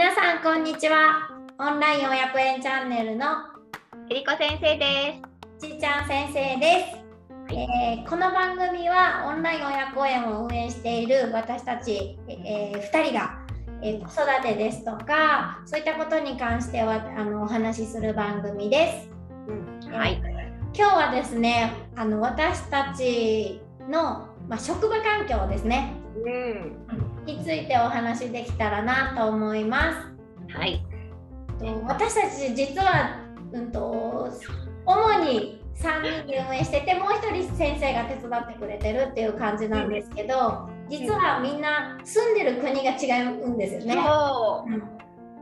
皆さんこんにちはオンライン親子園チャンネルのえりこ先生でちーちゃん先生です、えーこの番組はオンライン親子園を運営している私たち、え2人が、えー子育てですとかそういったことに関してはあのお話しする番組ですす。うん、はい。今日はですねあの私たちの、まあ、職場環境ですねうん。についてお話しできたらなと思いますはい。と私たち実は、うん、と主に3人で運営しててもう1人先生が手伝ってくれてるっていう感じなんですけど実はみんな住んでる国が違うんですよね。そうんう。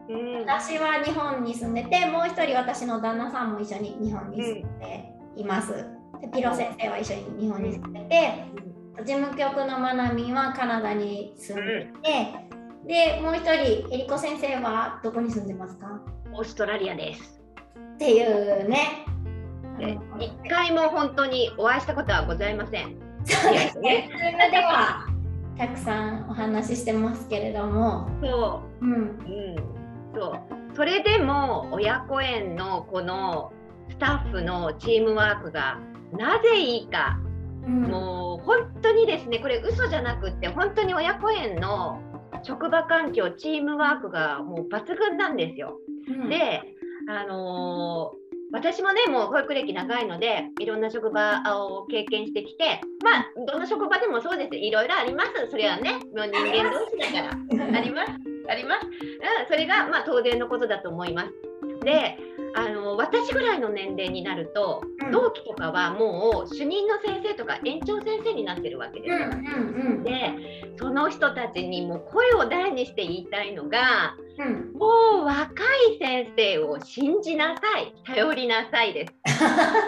うん。私は日本に住んでてもう1人私の旦那さんも一緒に日本に住んでいます。でピロ先生は一緒に日本に住んでて事務局のまなみんはカナダに住んでいて、でもう1人えりこ先生はどこに住んでますか？オーストラリアです。っていうね。で一回も本当にお会いしたことはございません。そうですね。ではたくさんお話ししてますけれども、そうん、う。うん。そう。それでも親子園のこのスタッフのチームワークがなぜいいか、うん、もう本当にですね、これ嘘じゃなくって本当に親子園の職場環境、チームワークがもう抜群なんですよ。うん、で、あのー私もねもう保育歴長いのでいろんな職場を経験してきてまあどの職場でもそうですいろいろあります。それはねもう人間同士だから。あります。あります、うん、それがまあ当然のことだと思います。であの私ぐらいの年齢になるとうん同期とかはもう主任の先生とか園長先生になってるわけですよ、うんうんでその人たちにも声を大にして言いたいのが。もう若い先生を信じなさい、頼りなさいです。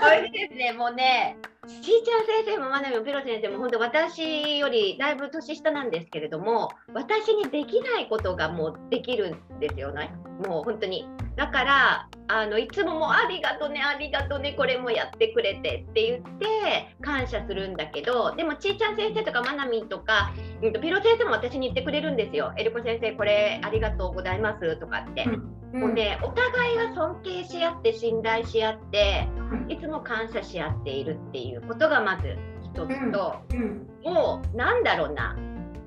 それでですね、もうね、ちーちゃん先生もまなみもペロ先生も本当私よりだいぶ年下なんですけれども、私にできないことがもうできるんですよね。もう本当に。だから、あのいつももうありがとね、ありがとね、これもやってくれてって言って感謝するんだけど、でもちーちゃん先生とかまなみんとか、うんとピロ先生も私に言ってくれるんですよ。エルコ先生、これありがとうございますとかって。もうね、お互いが尊敬し合って信頼し合っていつも感謝し合っているっていうことがまず一つと、うん。もうなんだろうな。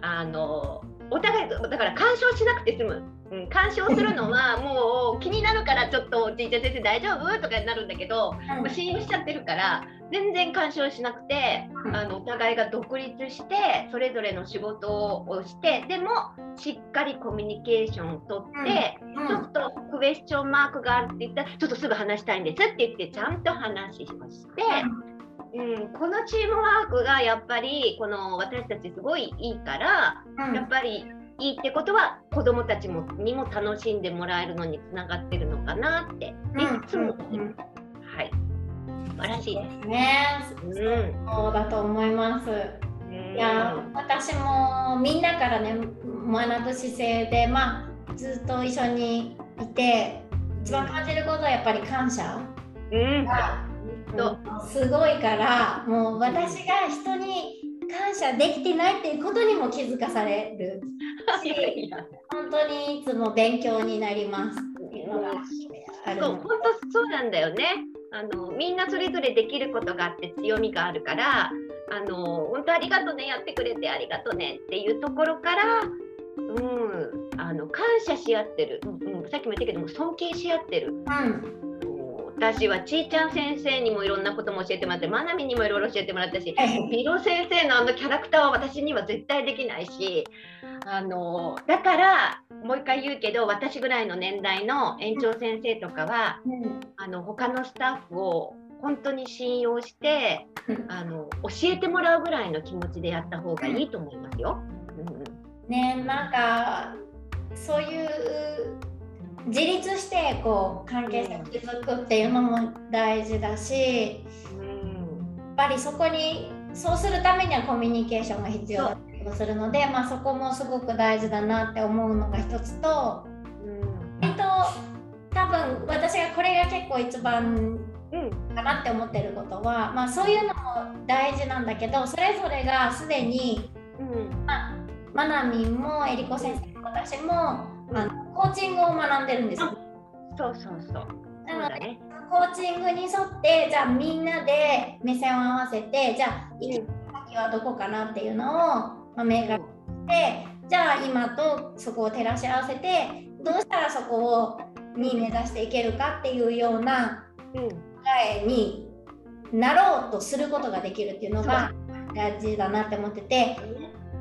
あのお互いだから干渉しなくて済む、うん、干渉するのは もう気になるからちょっとおじいちゃん先生大丈夫？とかになるんだけど、もう信用しちゃってるから全然干渉しなくてうん。あのお互いが独立してそれぞれの仕事をしてでもしっかりコミュニケーションをとって。うん。ちょっとクエスチョンマークがあるって言ったら、ちょっとすぐ話したいんですって言って、ちゃんと話をして、うん、このチームワークがやっぱり、この私たちすごいいいから、うん。やっぱりいいってことは、子どもたちもにも楽しんでもらえるのにつながってるのかなって、いつも思います。はい。素晴らしいです。ね、うんそうだと思います。うんいや私もみんなからね学ぶ姿勢でまあずっと一緒にいて一番感じることはやっぱり感謝うん。すごいからもう私が人に感謝できてないっていうことにも気づかされる本当にいつも勉強になりますそう、の本当そうなんだよね。あのみんなそれぞれできることがあって強みがあるから、あの本当ありがとねやってくれてありがとねっていうところから、うん、あの感謝し合ってる、うんうん、さっきも言ったけども尊敬し合ってる。うん私はちーちゃん先生にもいろんなことも教えてもらって、まなみにもいろいろ教えてもらったし、ピロ先生のあのキャラクターは私には絶対できないし、あのだからもう一回言うけど、私ぐらいの年代の園長先生とかは、うん。あの他のスタッフを本当に信用してうん。あの教えてもらうぐらいの気持ちでやった方がいいと思いますよ。うんねなんかそういう自立してこう関係性を築くっていうのも大事だしうん。やっぱりそこにそうするためにはコミュニケーションが必要だったりもするので、まあ、そこもすごく大事だなって思うのが一つとうん。えっと多分私がこれが結構一番うん。かなって思ってることは、まあ、そういうのも大事なんだけどそれぞれがすでにうん。まあ、まなみんもえりこ先生も私もあのコーチングを学んでるんですよ。そうそうそう。なので、ね、コーチングに沿ってじゃあみんなで目線を合わせてじゃあ行き先はどこかなっていうのを、まあ、明確にしてじゃあ今とそこを照らし合わせてどうしたらそこをに目指していけるかっていうような考えになろうとすることができるっていうのが大事だなって思ってて。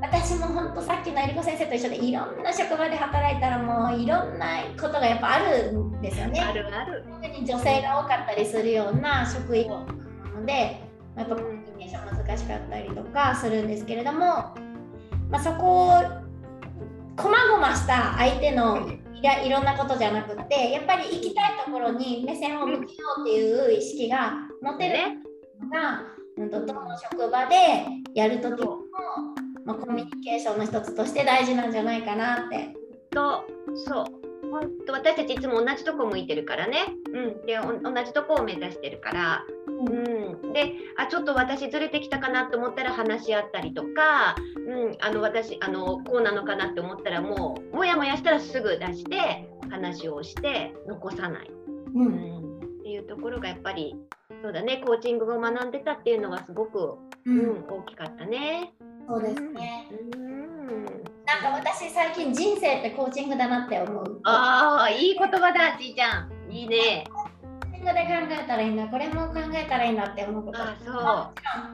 私も本当さっきのえりこ先生と一緒でいろんな職場で働いたらもういろんなことがやっぱあるんですよね。あるある。特に女性が多かったりするような職員なのでやっぱコミュニケーション難しかったりとかするんですけれども、まあ、そこをこまごました相手のい。ろんなことじゃなくてやっぱり行きたいところに目線を向けようっていう意識が持てるのが、うん、どの職場でやるときもまあ、コミュニケーションの一つとして大事なんじゃないかなって。とそう。本当私たちいつも同じとこ向いてるからね、うん、で同じとこを目指してるから、うん、であちょっと私ずれてきたかなと思ったら話し合ったりとか、うん、あの私あのこうなのかなって思ったらもうもやもやしたらすぐ出して話をして残さない、うん、うん、っていうところがやっぱりそうだねコーチングを学んでたっていうのはすごく、うん、大きかったね。そうですね。なんか私最近人生ってコーチングだなって思う。ああ、いい言葉だ、ちいちゃん。いいね。ングで考えたらいいんだ、これも考えたらいいんだって思うこと。あそ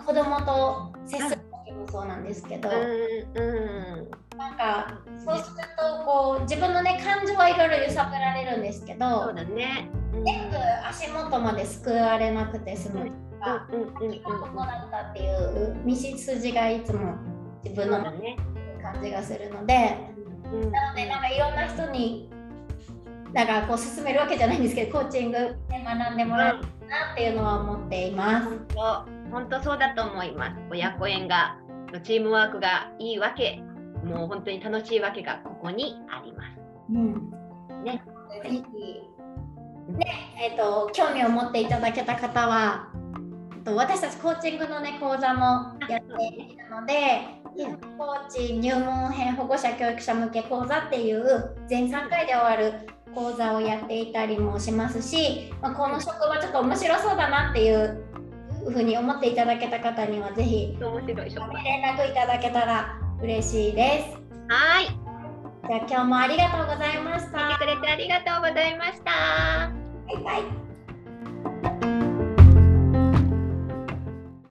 う。子供と接する時もそうなんですけど、うん、なんかそうするとこう自分のね感情はいろいろ揺さぶられるんですけど、そうだね。全部足元まで救われなくて済む。か、うんうんうん、ここだったっていう道筋がいつも自分の感じがするので、うん、なのでなんかいろんな人にだからこう進めるわけじゃないんですけどコーチングで学んでもらえるなっていうのは思っています。本当そうだと思います。親子縁がチームワークがいいわけ、もう本当に楽しいわけがここにあります。うん、ね。ぜひねえーと興味を持っていただけた方はと私たちコーチングのね講座もやっているので、コーチ入門編保護者教育者向け講座っていう全3回で終わる講座をやっていたりもしますし、まあ、この職場ちょっと面白そうだなっていうふうに思っていただけた方にはぜひ連絡いただけたら嬉しいです。はい。じゃあ今日もありがとうございました。来てくれてありがとうございました。バイバイ。